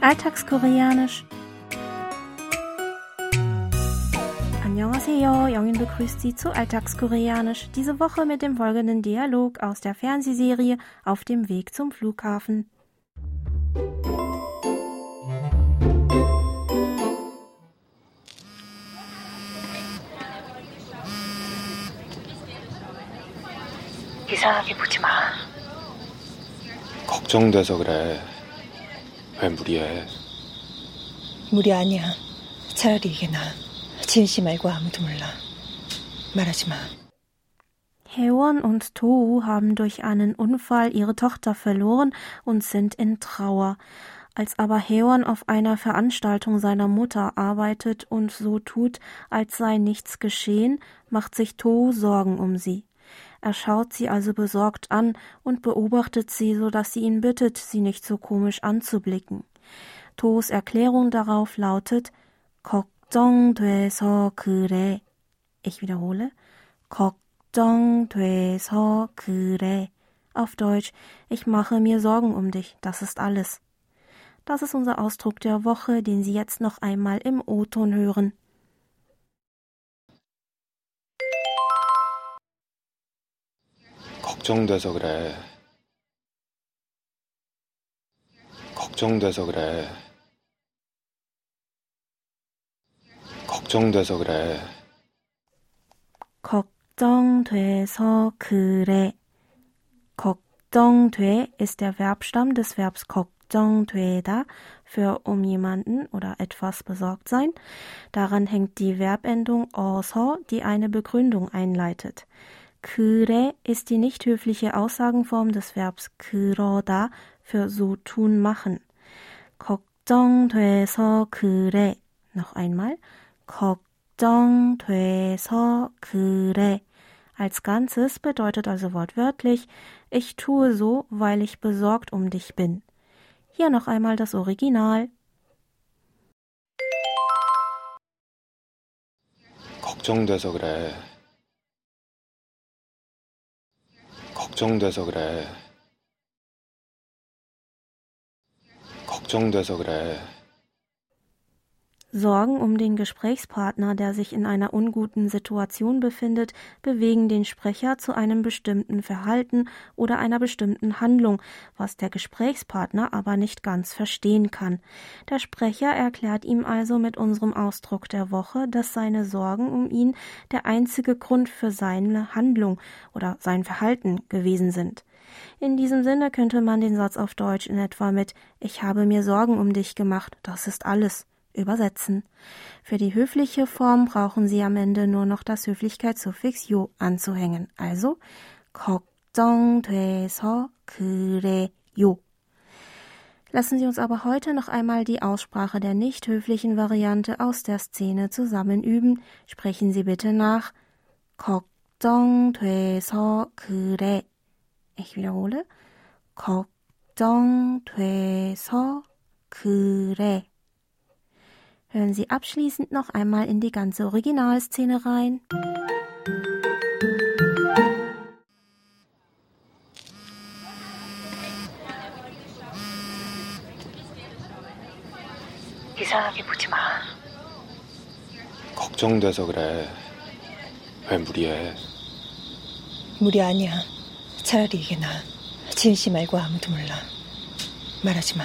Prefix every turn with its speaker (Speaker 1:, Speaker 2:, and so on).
Speaker 1: Alltagskoreanisch. Annyeonghaseyo, Jongin begrüßt Sie zu Alltagskoreanisch. Diese Woche mit dem folgenden Dialog aus der Fernsehserie Auf dem Weg zum Flughafen.
Speaker 2: 이상하게 보지 마.
Speaker 3: 걱정돼서 그래. 왜 무리해?
Speaker 2: 무리 아니야. 차라리 이게 나. 지은 씨 말고 아무도 몰라. 말하지 마.
Speaker 1: Haewon und Tohu haben durch einen Unfall ihre Tochter verloren und sind in Trauer. Als aber Haewon auf einer Veranstaltung seiner Mutter arbeitet und so tut, als sei nichts geschehen, macht sich Tohu Sorgen um sie. Er schaut sie also besorgt an und beobachtet sie, so dass sie ihn bittet, sie nicht so komisch anzublicken. Tohs Erklärung darauf lautet 걱정돼서 그래. Ich wiederhole. 걱정돼서 그래. Auf Deutsch, ich mache mir Sorgen um dich, das ist alles. Das ist unser Ausdruck der Woche, den Sie jetzt noch einmal im O-Ton hören.
Speaker 3: 걱정돼서 그래. 걱정돼서 그래. 걱정돼서 그래.
Speaker 1: 걱정돼서 그래. 걱정돼 ist der Verbstamm des Verbs 걱정되다 für um jemanden oder etwas besorgt sein. Daran hängt die Verbendung 어서, die eine Begründung einleitet. 그래 ist die nicht höfliche Aussagenform des Verbs 그러다 für so tun machen. 걱정돼서 그래. Noch einmal. 걱정돼서 그래. Als Ganzes bedeutet also wortwörtlich, ich tue so, weil ich besorgt um dich bin. Hier noch einmal das Original.
Speaker 3: 걱정돼서 그래. 걱정돼서 그래. 걱정돼서 그래.
Speaker 1: Sorgen um den Gesprächspartner, der sich in einer unguten Situation befindet, bewegen den Sprecher zu einem bestimmten Verhalten oder einer bestimmten Handlung, was der Gesprächspartner aber nicht ganz verstehen kann. Der Sprecher erklärt ihm also mit unserem Ausdruck der Woche, dass seine Sorgen um ihn der einzige Grund für seine Handlung oder sein Verhalten gewesen sind. In diesem Sinne könnte man den Satz auf Deutsch in etwa mit Ich habe mir Sorgen um dich gemacht, das ist alles übersetzen. Für die höfliche Form brauchen Sie am Ende nur noch das Höflichkeitssuffix 요 anzuhängen. Also 걱정돼서 그래요. Lassen Sie uns aber heute noch einmal die Aussprache der nicht höflichen Variante aus der Szene zusammen üben. Sprechen Sie bitte nach. 걱정돼서 그래. Ich wiederhole. 걱정돼서 그래. Hören Sie abschließend noch einmal in die ganze Originalszene rein.
Speaker 2: 이상하게 보지 마.
Speaker 3: 걱정돼서 그래. 왜 무리해?
Speaker 2: 무리 아니야. 차라리 이게 나. 지은 씨 말고 아무도 몰라. 말하지 마.